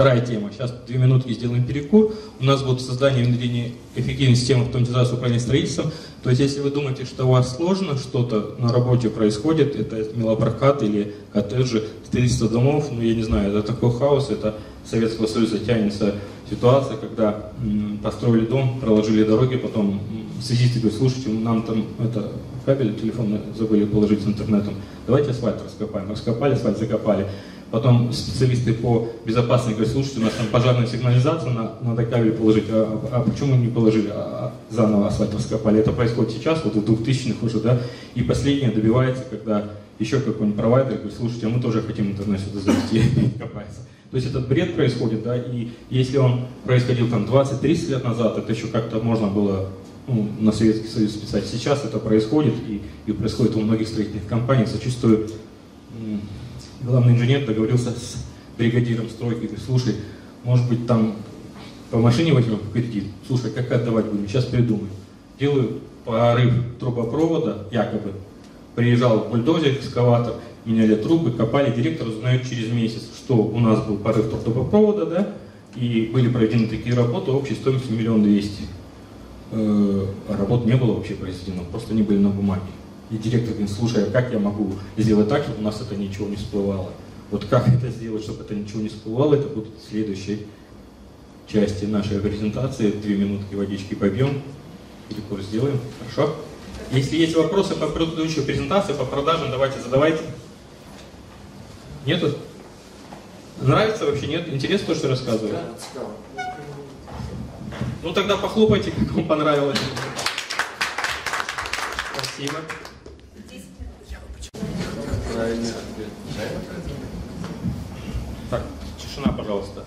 вторая тема. Сейчас две минутки сделаем перекур. У нас будет создание внедрение эффективной системы автоматизации управления строительством. То есть, если вы думаете, что у вас сложно что-то на работе происходит, это мелопрокат или коттеджи, строительство домов, ну, я не знаю, это такой хаос, это Советского Союза тянется ситуация, когда построили дом, проложили дороги, потом связисты говорят, слушайте, нам там это кабель телефонный забыли положить с интернетом, давайте асфальт раскопаем. Раскопали, асфальт закопали. Потом специалисты по безопасности говорят, слушайте, у нас там пожарная сигнализация, на, надо кабель положить, а, а почему не положили, а, а заново асфальт раскопали? Это происходит сейчас, вот в 2000-х уже, да, и последнее добивается, когда еще какой-нибудь провайдер говорит, слушайте, а мы тоже хотим интернет сюда завести, копается. То есть этот бред происходит, да, и если он происходил там 20-30 лет назад, это еще как-то можно было ну, на Советский Союз списать. Сейчас это происходит, и, и происходит у многих строительных компаний. Зачастую главный инженер договорился с бригадиром стройки, говорит, слушай, может быть там по машине возьмем кредит, слушай, как отдавать будем, сейчас придумаем. Делаю порыв трубопровода, якобы, приезжал бульдозер, экскаватор, меняли трубы, копали, директор узнает через месяц, что у нас был порыв трубопровода, да, и были проведены такие работы общей стоимостью миллион двести. Э, а работ не было вообще произведено, просто они были на бумаге. И директор говорит, слушай, а как я могу сделать так, чтобы у нас это ничего не всплывало? Вот как это сделать, чтобы это ничего не всплывало, это будет в следующей части нашей презентации. Две минутки водички побьем, перекур сделаем, хорошо? Если есть вопросы по предыдущей презентации, по продажам, давайте задавайте. Нету? Нравится вообще, нет? Интересно то, что рассказываю? Ну тогда похлопайте, как вам понравилось. Спасибо. Так, тишина, пожалуйста.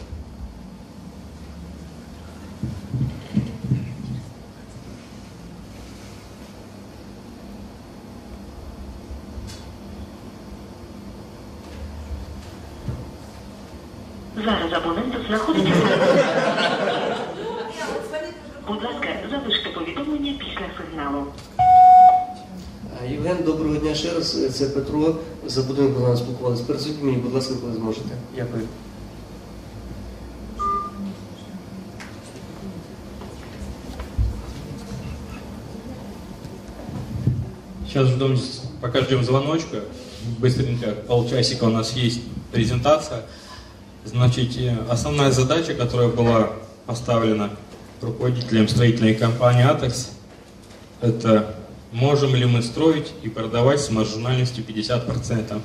Зараз абонент знаходиться. Будь ласка, залиште повідомлення після сигналу. Євген, доброго дня ще раз. Це Петро. За будинку нас спілкувалися. Перезвіть мені, будь ласка, коли зможете. Дякую. Сейчас ждем, пока ждем звоночка. Быстренько, полчасика у нас есть презентация. Значит, э, основная задача, которая была поставлена руководителем строительной компании «Атекс», это можем ли мы строить и продавать с маржинальностью 50%.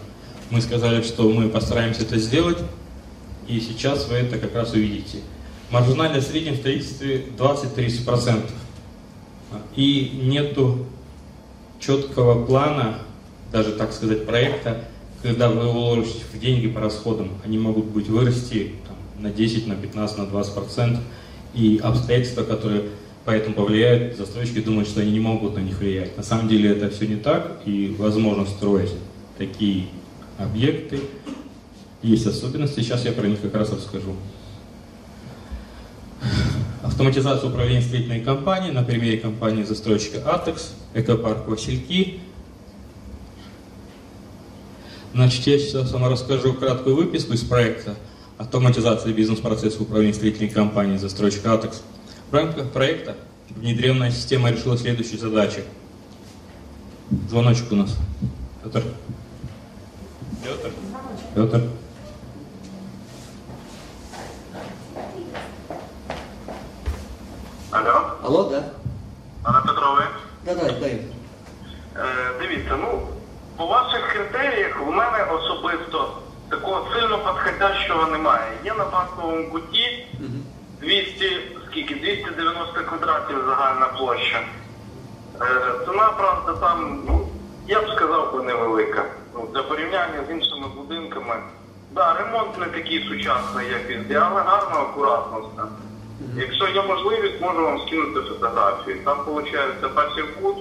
Мы сказали, что мы постараемся это сделать, и сейчас вы это как раз увидите. Маржинальность в среднем строительстве 20-30%. И нету четкого плана, даже так сказать, проекта, когда вы уложите в деньги по расходам, они могут быть вырасти там, на 10, на 15, на 20 процентов. И обстоятельства, которые поэтому повлияют, застройщики думают, что они не могут на них влиять. На самом деле это все не так, и возможно строить такие объекты. Есть особенности, сейчас я про них как раз расскажу. Автоматизация управления строительной компанией на примере компании застройщика Атекс, экопарк Васильки, Значит, я сейчас вам расскажу краткую выписку из проекта «Автоматизация бизнес-процесса управления строительной компанией застройщика «Атекс». В рамках проекта внедренная система решила следующие задачи. Звоночек у нас. Петр. Петр. Петр. Алло, Алло, да? Анна Петрове. Да, да, дай. Е, дивіться, ну, по ваших критеріях у мене особисто такого сильно підходящого немає. Є на банковому куті 200, скільки? 290 квадратів загальна площа. Е, ціна, правда, там, ну, я б сказав, би невелика. Ну, для порівняння з іншими будинками. Да, ремонт не такий сучасний, як везде, але гарно, акуратно все. Якщо є можливість, можу вам скинути фотографії. Там, виходить, перший кут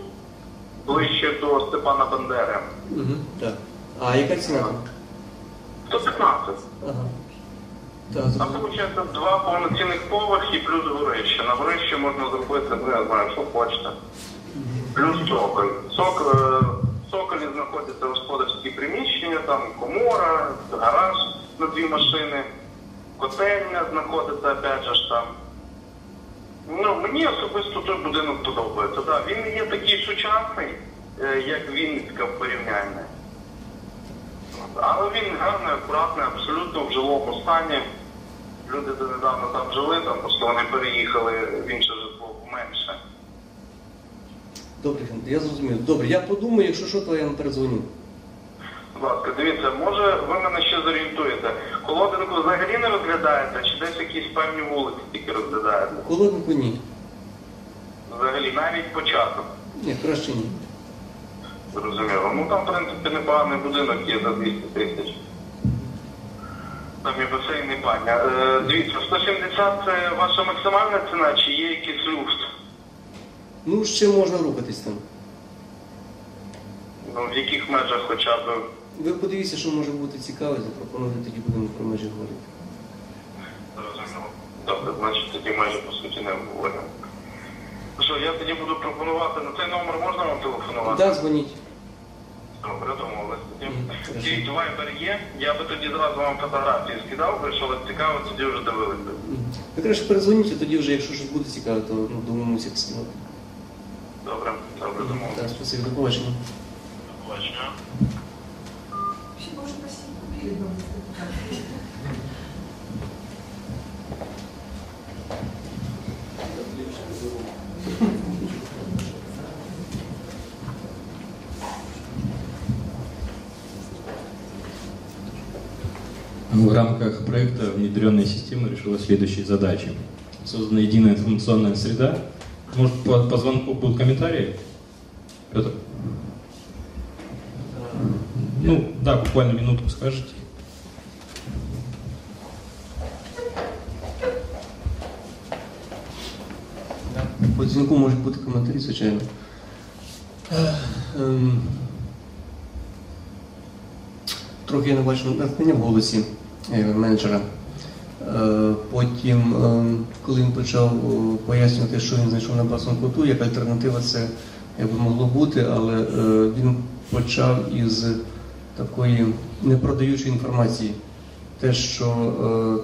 ближче до Степана Бандери. Угу. Так. А яка ціна? 115. Ага. Там, зрозуміло. виходить, два повноцінних поверхи плюс горище. На горище можна зробити, ну я знаю, що хочете. Плюс цоколь. Сок, е, в цоколі знаходяться господарські приміщення, там комора, гараж на дві машини. котельня знаходиться опять же ж там. Ну, мені особисто той будинок подобається. Да, він не є такий сучасний, е, як Вінницька в порівнянні. Але він гарний, акуратний, абсолютно в жилому стані. Люди донедавна там жили, там просто вони переїхали в інше житло менше. Добре, я зрозумів. Добре, я подумаю, якщо що, то я вам передзвоню. Будь ласка, дивіться, може ви мене ще зорієнтуєте. Колодинку взагалі не розглядаєте, чи десь якісь певні вулиці тільки розглядаєте? Холоднику ні. Взагалі навіть початок. Ні, краще ні. Зрозуміло. Ну там, в принципі, непоганий будинок є за 200 тисяч. Там і басейн, і баня. Е, дивіться, 170 це ваша максимальна ціна, чи є якийсь люфт? Ну, ще можна рухатись там. Ну, в яких межах хоча б Ви подивіться, що може бути цікаве, запропонуйте тоді будемо про межі говорити. зрозуміло. Добре, значить тоді майже по суті не обговорюємо. Ну Що, я тоді буду пропонувати на цей номер можна вам телефонувати? Так, дзвоніть. Добре, домовились хорошо. Є. Я би тоді зразу вам фотографії скидав, би, що вас цікаво, тоді вже дивилися. Ви краще перезвоніть, тоді вже, якщо щось буде цікаве, то ну, домовимося як сказати. Добре, добре, домовились. Так, спасибі, до побачення. До побачення. В рамках проекта внедренная система решила следующие задачи. Создана единая информационная среда. Может, по, по звонку будут комментарии? Петр? Ну, да, буквально минутку скажете. По дзвінку можуть бути коментарі, звичайно. Е, ем, Трохи я не бачу натхнення в голосі е, Менеджера. Е, Потім, ем, коли він почав е, пояснювати, що він знайшов на басовому коту, як альтернатива це якби могло бути, але е, він почав із такої непродаючої інформації. Те, що,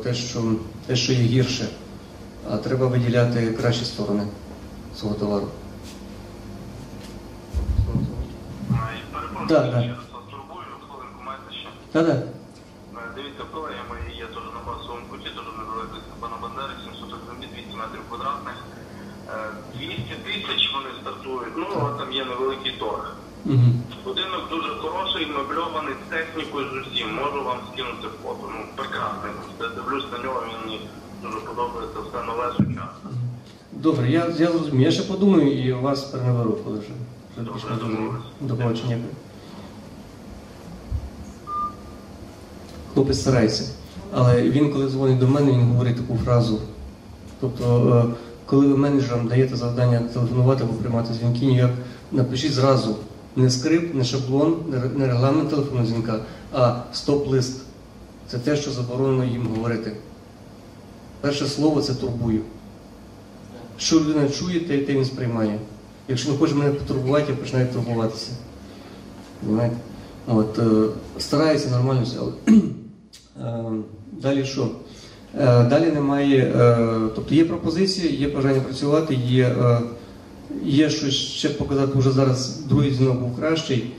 е, те, що, те, що є гірше, а треба виділяти кращі сторони свого товару. Перепрошую, Да, да. ще квадратних. Е, 200 тисяч вони стартують, ну, але там є невеликий торг. Угу. Будинок дуже хороший, мебльований з технікою з усім. Можу вам скинути фото. Ну, прекрасний. Я дивлюсь на нього, він мені дуже подобається, все нове, сучасне. Добре, я, я зрозумів. Я ще подумаю і у вас перенаберу, коли вже. Добре, більш До побачення. Хлопець старається. Але він, коли дзвонить до мене, він говорить таку фразу. Тобто, е, коли ви менеджерам даєте завдання телефонувати або приймати дзвінки, ніяк напишіть зразу не скрипт, не шаблон, не регламент телефонного дзвінка, а стоп-лист. Це те, що заборонено їм говорити. Перше слово це турбую. Що людина чує, те, те він сприймає. Якщо не хоче мене потурбувати, я починаю турбуватися. От, е, старається нормально все. Далі що? Е, Далі немає, е, тобто є пропозиція, є бажання працювати, є, е, є щось ще показати, вже зараз другий дзвінок був кращий,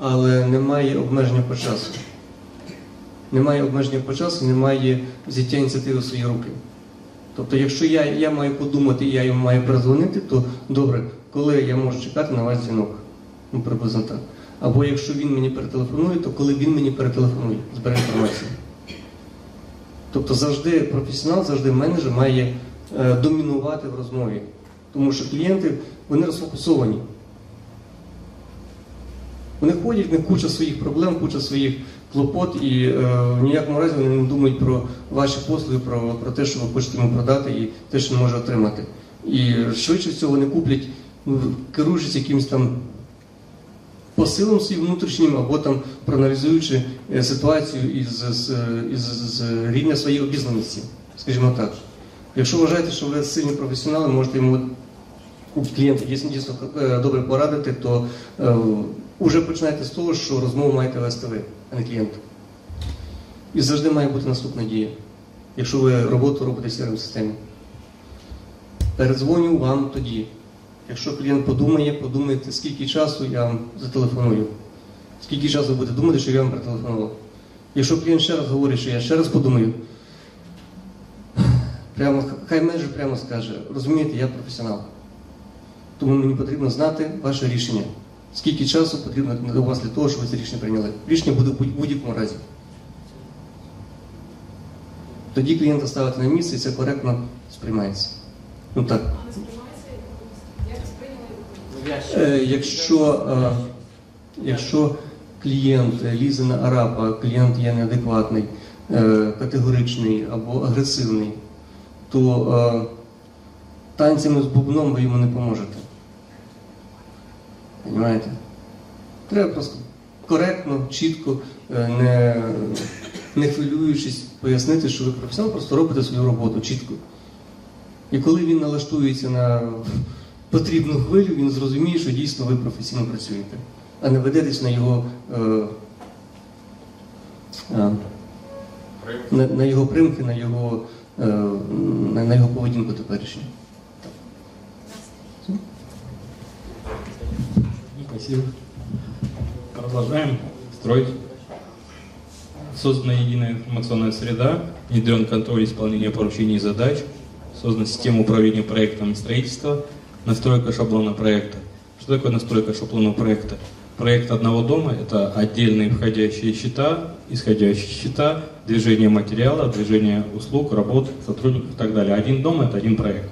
але немає обмеження по часу. Немає обмеження по часу, немає взяття ініціативи в свої руки. Тобто, якщо я, я маю подумати і я йому маю перезвонити, то добре, коли я можу чекати на ваш дзвінок? Ну, приблизно так. Або якщо він мені перетелефонує, то коли він мені перетелефонує, збере інформацію. Тобто завжди професіонал, завжди менеджер має е, домінувати в розмові. Тому що клієнти вони розфокусовані. Вони ходять, в них куча своїх проблем, куча своїх клопот, і е, в ніякому разі вони не думають про ваші послуги, про, про те, що ви хочете йому продати, і те, що він може отримати. І швидше всього вони куплять, ну, керуючись якимось там посилом своїм внутрішнім, або там проаналізуючи е, ситуацію із, з, із, з рівня своєї обізнаності, скажімо так. Якщо вважаєте, що ви сильні професіонали, можете йому клієнту дійсно, дійсно е, добре порадити, то е, вже починайте з того, що розмову маєте вести ви, а не клієнт. І завжди має бути наступна дія. якщо ви роботу робите в crm системі Передзвоню вам тоді. Якщо клієнт подумає, подумайте, скільки часу я вам зателефоную. Скільки часу ви будете думати, що я вам перетелефонував. Якщо клієнт ще раз говорить, що я ще раз подумаю, прямо, хай менеджер прямо скаже, розумієте, я професіонал. Тому мені потрібно знати ваше рішення. Скільки часу потрібно у вас для того, щоб ви це рішення прийняли. Рішення буде в будь-якому разі. Тоді клієнта ставити на місце і це коректно сприймається. Ну так. А не сприймається як сприйняли? Е, Якщо, е, якщо клієнт лізе на арапа, клієнт є неадекватний, е, категоричний або агресивний, то е, танцями з бубном ви йому не поможете. Понимаєте? Треба просто коректно, чітко, е, не, не хвилюючись, пояснити, що ви професіонал, просто робите свою роботу чітко. І коли він налаштується на потрібну хвилю, він зрозуміє, що дійсно ви професійно працюєте, а не ведетесь на його, е, е, на, на його примки, на його, е, на, на його поведінку теперішню. Спасибо. Продолжаем строить. Создана единая информационная среда, внедрен контроль исполнения поручений и задач, создана система управления проектом и строительства, настройка шаблона проекта. Что такое настройка шаблона проекта? Проект одного дома – это отдельные входящие счета, исходящие счета, движение материала, движение услуг, работ, сотрудников и так далее. Один дом – это один проект.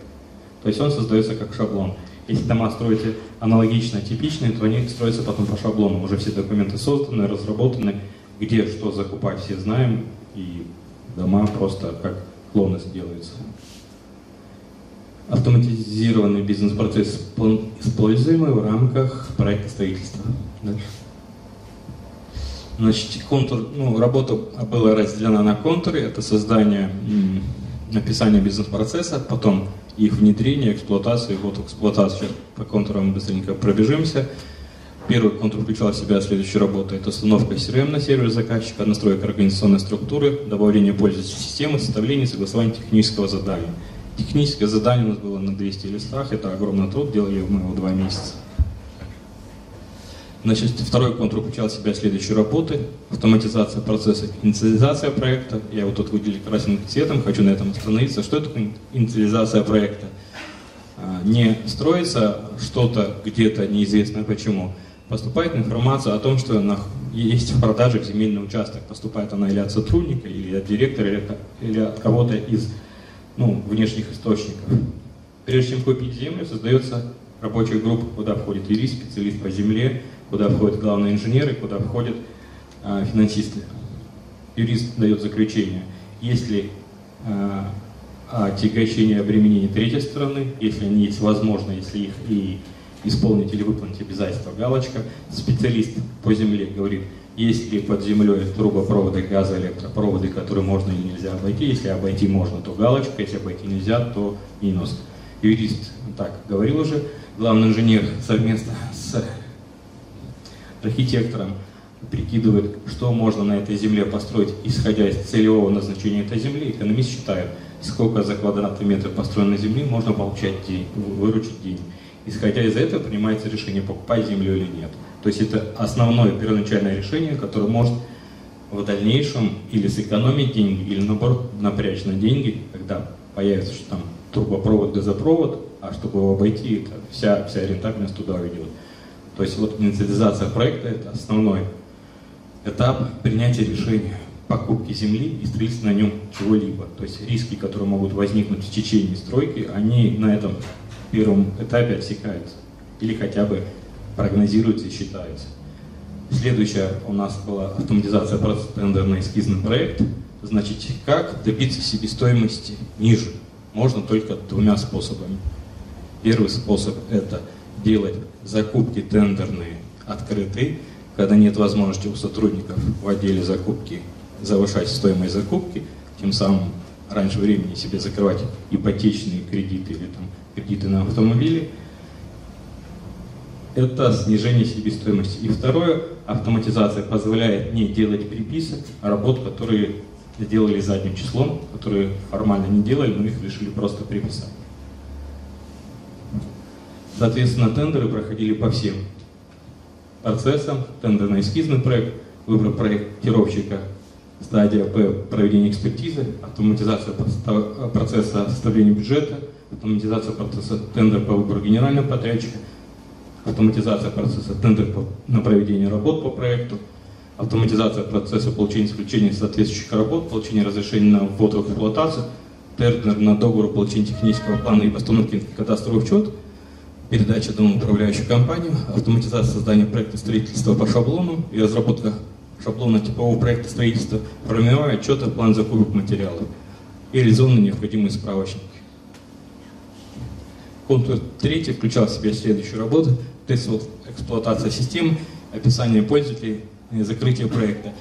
То есть он создается как шаблон. Если дома строите аналогично, типичные, то они строятся потом по шаблону. Уже все документы созданы, разработаны, где что закупать, все знаем, и дома просто как клоны делаются. Автоматизированный бизнес-процесс используемый в рамках проекта строительства. Дальше. Значит, контур, ну, работа была разделена на контуры. Это создание, написание бизнес-процесса, потом их внедрение, эксплуатация, вот эксплуатация. Сейчас по контурам быстренько пробежимся. Первый контур включал в себя следующую работу. Это установка CRM на сервер заказчика, настройка организационной структуры, добавление пользовательской системы, составление и согласование технического задания. Техническое задание у нас было на 200 листах, это огромный труд, делали мы его два месяца. Значит, второй контур включал в себя следующие работы. Автоматизация процесса, инициализация проекта. Я вот тут выделил красным цветом, хочу на этом остановиться. Что это инициализация проекта? А, не строится что-то где-то неизвестно почему. Поступает информация о том, что есть в продаже земельный участок. Поступает она или от сотрудника, или от директора, или от кого-то из ну, внешних источников. Прежде чем купить землю, создается рабочая группа, куда входит юрист, специалист по земле, куда входят главные инженеры, куда входят а, финансисты. Юрист дает заключение. Если а, отягощение обременения третьей стороны, если они есть возможно, если их и исполнить или выполнить обязательства, галочка. Специалист по земле говорит, есть ли под землей трубопроводы, газоэлектропроводы, которые можно или нельзя обойти. Если обойти можно, то галочка, если обойти нельзя, то минус. Юрист так говорил уже, главный инженер совместно с архитектором прикидывает, что можно на этой земле построить, исходя из целевого назначения этой земли. Экономист считает, сколько за квадратный метр построенной земли можно получать день, выручить денег. Исходя из этого принимается решение, покупать землю или нет. То есть это основное первоначальное решение, которое может в дальнейшем или сэкономить деньги, или наоборот напрячь на деньги, когда появится, что там трубопровод, газопровод, а чтобы его обойти, это вся, вся рентабельность туда уйдет. То есть вот инициализация проекта – это основной этап принятия решения покупки земли и строительства на нем чего-либо. То есть риски, которые могут возникнуть в течение стройки, они на этом первом этапе отсекаются. Или хотя бы прогнозируются и считаются. Следующая у нас была автоматизация процесса тендерный эскизный проект. Значит, как добиться себестоимости ниже? Можно только двумя способами. Первый способ – это делать закупки тендерные открытые, когда нет возможности у сотрудников в отделе закупки завышать стоимость закупки, тем самым раньше времени себе закрывать ипотечные кредиты или там, кредиты на автомобили. Это снижение себестоимости. И второе, автоматизация позволяет не делать приписок, а работ, которые сделали задним числом, которые формально не делали, но их решили просто приписать. Соответственно, тендеры проходили по всем процессам. Тендерный эскизный проект, выбор проектировщика, стадия П – проведение экспертизы, автоматизация процесса составления бюджета, автоматизация процесса тендер по выбору генерального подрядчика, автоматизация процесса тендер на проведение работ по проекту, автоматизация процесса получения исключения соответствующих работ, получение разрешения на ввод в эксплуатацию, тендер на договор получения технического плана и постановки кадастровый учет, передача дома управляющую компанию, автоматизация создания проекта строительства по шаблону и разработка шаблона типового проекта строительства, формировая отчеты, план закупок материалов и реализованные необходимые справочники. Пункт третий включал в себя следующую работу. Тест эксплуатация системы, описание пользователей, закрытие проекта.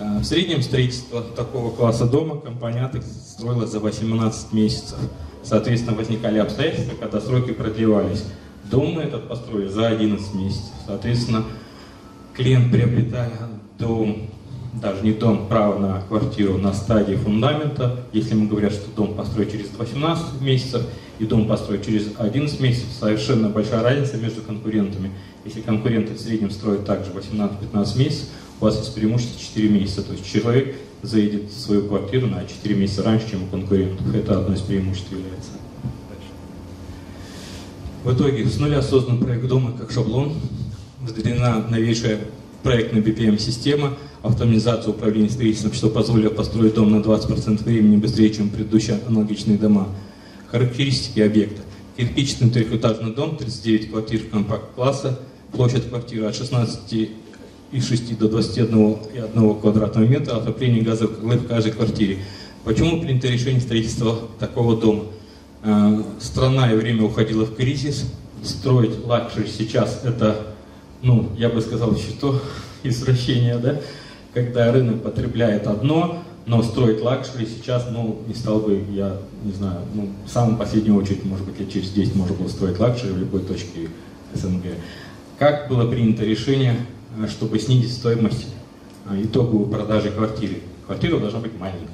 Э, в среднем строительство такого класса дома компания «Атекс» строила за 18 месяцев. Соответственно, возникали обстоятельства, когда сроки продлевались. Дом мы этот построили за 11 месяцев. Соответственно, клиент, приобретая дом даже не дом, право на квартиру на стадии фундамента. Если мы говорим, что дом построить через 18 месяцев и дом построить через 11 месяцев, совершенно большая разница между конкурентами. Если конкуренты в среднем строят также 18-15 месяцев, у вас есть преимущество 4 месяца. То есть человек заедет в свою квартиру на 4 месяца раньше, чем у конкурентов. Это одно из преимуществ является. В итоге с нуля создан проект дома как шаблон, внедрена новейшая проектная BPM-система, автоматизация управления строительством, что позволит построить дом на 20% времени быстрее, чем предыдущие аналогичные дома. Характеристики объекта. Кирпичный трехэтажный дом, 39 квартир компакт-класса, площадь квартиры от 16 и 6 до 21,1 квадратного метра, отопление газовых котлы в каждой квартире. Почему принято решение строительства такого дома? Э, страна и время уходило в кризис, строить лакшери сейчас это ну, я бы сказал, что извращение, да, когда рынок потребляет одно, но строить лакшери сейчас, ну, не стал бы, я не знаю, ну, в самую последнюю очередь, может быть, лет через 10 можно было строить лакшери в любой точке СНГ. Как было принято решение, э, чтобы снизить стоимость э, итоговой продажи квартиры? Квартира должна быть маленькой.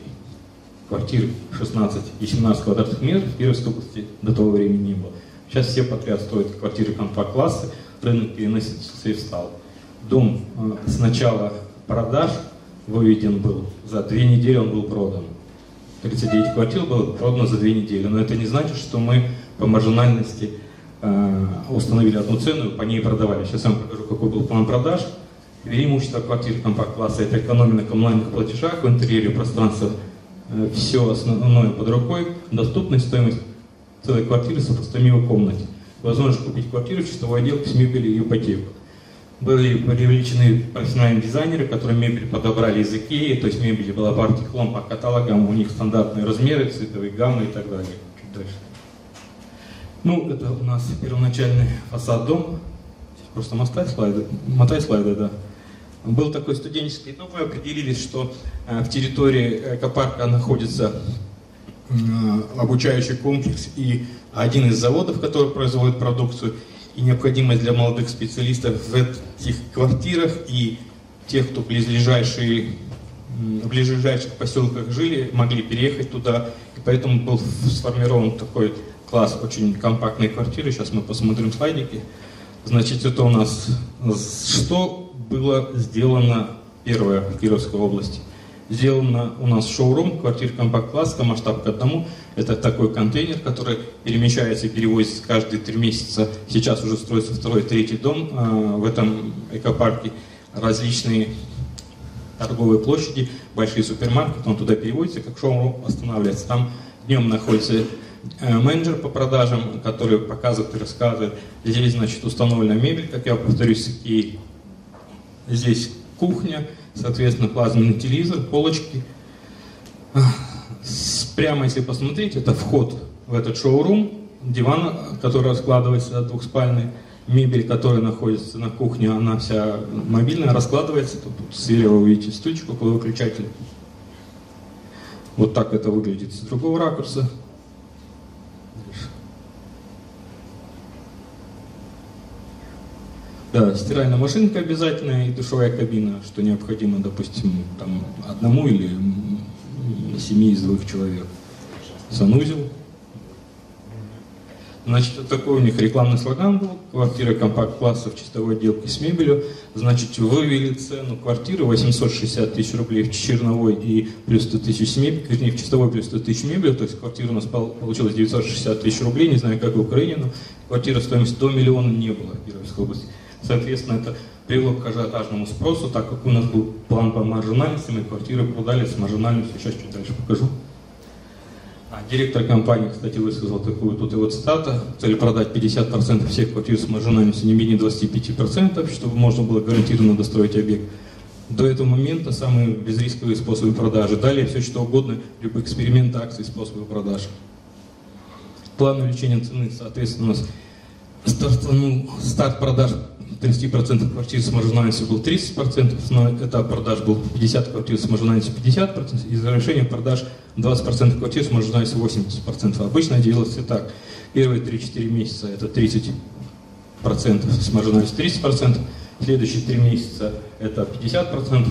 Квартир 16 и 17 квадратных метров в Кировской области до того времени не было. Сейчас все подряд строят квартиры компакт-класса, рынок переносится в стал. Дом э, с начала продаж выведен был, за две недели он был продан. 39 квартир было продано за две недели. Но это не значит, что мы по маржинальности э, установили одну цену и по ней продавали. Сейчас я вам покажу, какой был план продаж. Преимущество квартир компакт-класса – это экономия на коммунальных платежах, в интерьере пространства э, все основное под рукой, доступность, стоимость целой квартиры сопоставима в комнате возможность купить квартиру, чистовой отделку с мебелью и ипотеку. Были привлечены профессиональные дизайнеры, которые мебель подобрали из Икеи, то есть мебель была по артиклам, по каталогам, у них стандартные размеры, цветовые гаммы и так далее. Чуть дальше. Ну, это у нас первоначальный фасад дома. Просто мотай слайды, мотай слайды, да. Был такой студенческий дом, мы определились, что э, в территории экопарка находится э, обучающий комплекс и один из заводов, который производит продукцию, и необходимость для молодых специалистов в этих квартирах и тех, кто близлежащие, в ближайших поселках жили, могли переехать туда. И поэтому был сформирован такой класс очень компактной квартиры. Сейчас мы посмотрим слайдики. Значит, это у нас что было сделано первое в Кировской области. Сделано у нас шоурум, квартир компакт-класска, масштаб к одному. Это такой контейнер, который перемещается и перевозится каждые три месяца. Сейчас уже строится второй, третий дом э, в этом экопарке. Различные торговые площади, большие супермаркеты, он туда переводится, как шоурум останавливается. Там днем находится э, менеджер по продажам, который показывает и рассказывает. Здесь, значит, установлена мебель, как я повторюсь, и здесь кухня, соответственно, плазменный телевизор, полочки. Прямо если посмотреть, это вход в этот шоурум, диван, который раскладывается двухспальный, мебель, которая находится на кухне, она вся мобильная, раскладывается. Тут, тут слева вы видите стульчик около выключателя. Вот так это выглядит с другого ракурса. Да, стиральная машинка обязательная и душевая кабина, что необходимо, допустим, там, одному или семьи из двух человек. Санузел. Значит, вот такой у них рекламный слоган был. Квартира компакт-класса в чистовой отделке с мебелью. Значит, вывели цену квартиры 860 тысяч рублей в черновой и плюс 100 тысяч с мебелью, вернее, в чистовой плюс 100 тысяч мебелью. То есть квартира у нас получилась 960 тысяч рублей, не знаю, как в Украине, но квартира стоимость до миллиона не было в Кировской области. Соответственно, это привело к ажиотажному спросу, так как у нас был план по маржинальности, мы квартиры продали с маржинальностью, сейчас чуть дальше покажу. А директор компании, кстати, высказал такую тут его цитата. Цель продать 50% всех квартир с маржинальностью не менее 25%, чтобы можно было гарантированно достроить объект. До этого момента самые безрисковые способы продажи. Далее все что угодно, либо эксперименты, акции, способы продаж. План увеличения цены, соответственно, у нас стартанул старт продаж 30% квартир с маржинальностью был 30%, но этап продаж был 50 квартир с маржинальностью 50%, и завершение продаж 20% квартир с маржинальностью 80%. Обычно делается так. Первые 3-4 месяца это 30% с маржинальностью 30%, следующие 3 месяца это 50%,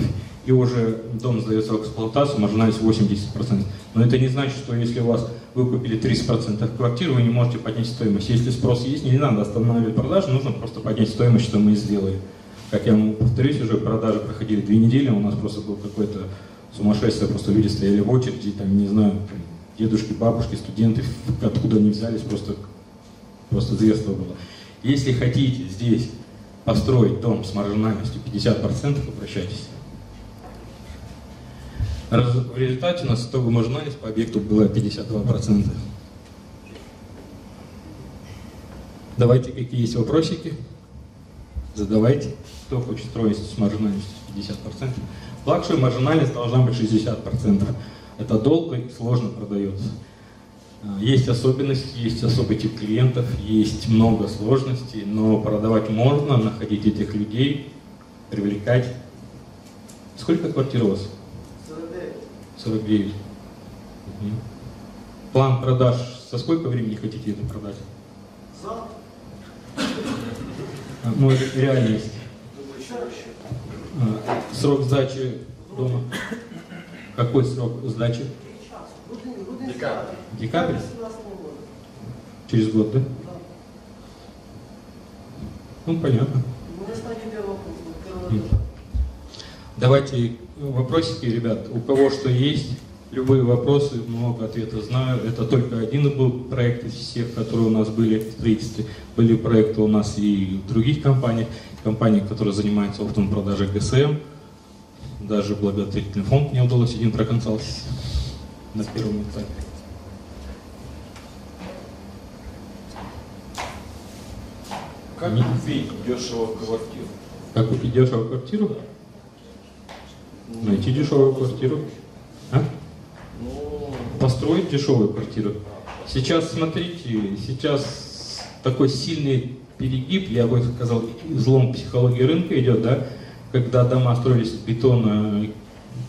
и уже дом сдается в эксплуатацию, маржинальность 80%. Но это не значит, что если у вас вы купили 30% квартир, вы не можете поднять стоимость. Если спрос есть, не надо останавливать продажи, нужно просто поднять стоимость, что мы и сделали. Как я вам повторюсь, уже продажи проходили две недели, у нас просто был какой-то сумасшествие, просто люди стояли в очереди, там, не знаю, дедушки, бабушки, студенты, откуда они взялись, просто, просто зверство было. Если хотите здесь построить дом с маржинальностью 50%, обращайтесь. В результате у нас итоговая маржинальность по объекту была 52%. Давайте, какие есть вопросики? Задавайте. Кто хочет строить с маржинальностью 50%? Лакшери маржинальность должна быть 60%. Это долго и сложно продается. А, есть особенности, есть особый тип клиентов, есть много сложностей, но продавать можно, находить этих людей, привлекать. Сколько квартир у вас? 49. Угу. План продаж, со сколько времени хотите это продать? За. А, ну, реальность. А, срок сдачи дома. Какой срок сдачи? Декабрь. Декабрь? Через год, да? Ну, понятно. Давайте вопросики, ребят. У кого что есть, любые вопросы, много ответов знаю. Это только один был проект из всех, которые у нас были в строительстве. Были проекты у нас и в других компаниях. Компании, которые занимаются оптом продажи ГСМ. Даже благотворительный фонд мне удалось один проконсалтить на первом этапе. Как купить дешево квартиру? Как купить дешево квартиру? Найти дешевую квартиру. А? Построить дешевую квартиру. Сейчас, смотрите, сейчас такой сильный перегиб, я бы сказал, взлом психологии рынка идет, да, когда дома строились из бетона,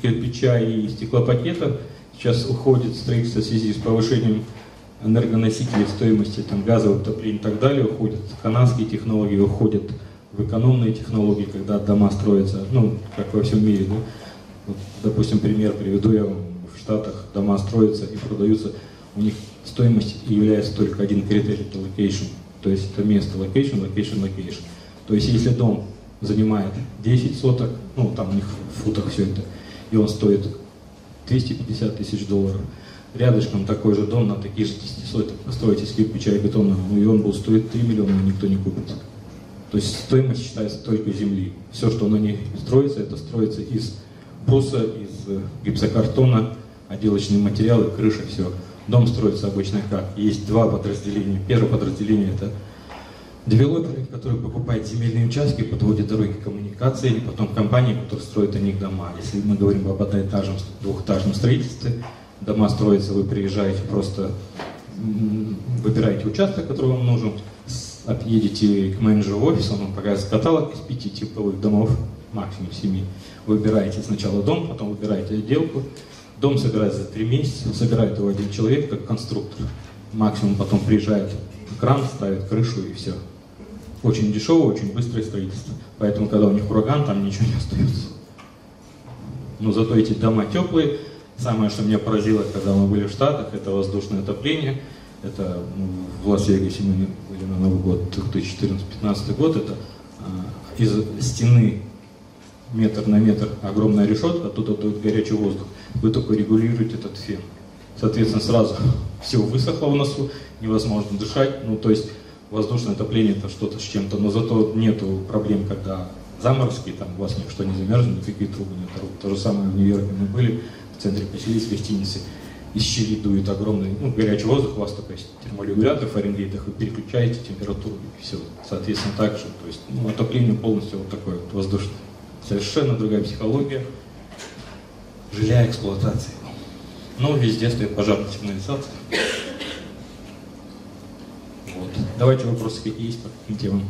кирпича и стеклопакета, сейчас уходит строительство в связи с повышением энергоносителей стоимости там, газового отопления и так далее, уходят канадские технологии, уходят в экономные технологии, когда дома строятся, ну, как во всем мире, да, вот, допустим, пример приведу я вам. В Штатах дома строятся и продаются, у них стоимость является только один критерий, это location. То есть это место location, location, location. То есть если дом занимает 10 соток, ну там у них в футах все это, и он стоит 250 тысяч долларов, рядышком такой же дом на такие же 10 соток построить из кирпича и бетона, ну и он будет стоить 3 миллиона, никто не купит. То есть стоимость считается только земли. Все, что на ней строится, это строится из бруса, из э, гипсокартона, отделочные материалы, крыша, все. Дом строится обычно как? Есть два подразделения. Первое подразделение это девелоперы, которые покупают земельные участки, подводят дороги коммуникации, и потом компании, которые строят о них дома. Если мы говорим об одноэтажном, двухэтажном строительстве, дома строятся, вы приезжаете, просто выбираете участок, который вам нужен, едете к менеджеру в офис, он вам показывает каталог из пяти типовых домов, максимум семи. Выбираете сначала дом, потом выбираете отделку. Дом собирается за три месяца, собирает его один человек, как конструктор. Максимум потом приезжает кран, ставит крышу и все. Очень дешевое, очень быстрое строительство. Поэтому, когда у них ураган, там ничего не остается. Но зато эти дома теплые, Самое, что меня поразило, когда мы были в Штатах, это воздушное отопление. Это ну, в Лас-Вегасе мы были на Новый год 2014-2015 год. Это а, из стены метр на метр огромная решетка, оттуда дует горячий воздух. Вы только регулируете этот фен. Соответственно, сразу все высохло в носу, невозможно дышать. Ну, то есть воздушное отопление это что-то с чем-то, но зато нету проблем, когда заморозки, там у вас ничто не замерзнет, никакие трубы не оторвут. То же самое в Нью-Йорке мы были, в центре поселились в гостинице, из щели дует огромный, ну, горячий воздух, у вас только есть терморегулятор в Фаренгейтах, вы переключаете температуру и все. Соответственно, так же, то есть ну, отопление полностью вот такое вот воздушное. Совершенно другая психология, жиля эксплуатации. Но везде стоит пожарная сигнализация. Вот. Давайте вопросы какие есть по каким темам.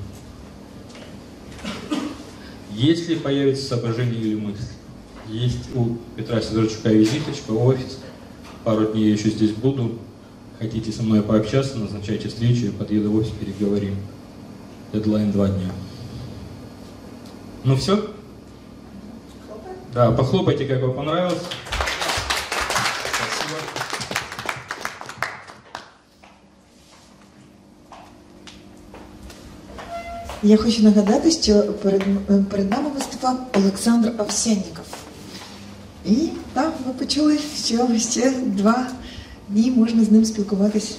Если появится соображение или мысль, есть у Петра Сидорчука визиточка, офис. Пару дней я еще здесь буду. Хотите со мной пообщаться, назначайте встречу, я подъеду в офис, переговорим. Дедлайн два дня. Ну все? Да, похлопайте, как вам понравилось. Спасибо. Я хочу нагадати, що перед, м- перед нами виступав Олександр Овсянніков. І так, ви почули, що ще два дні можна з ним спілкуватись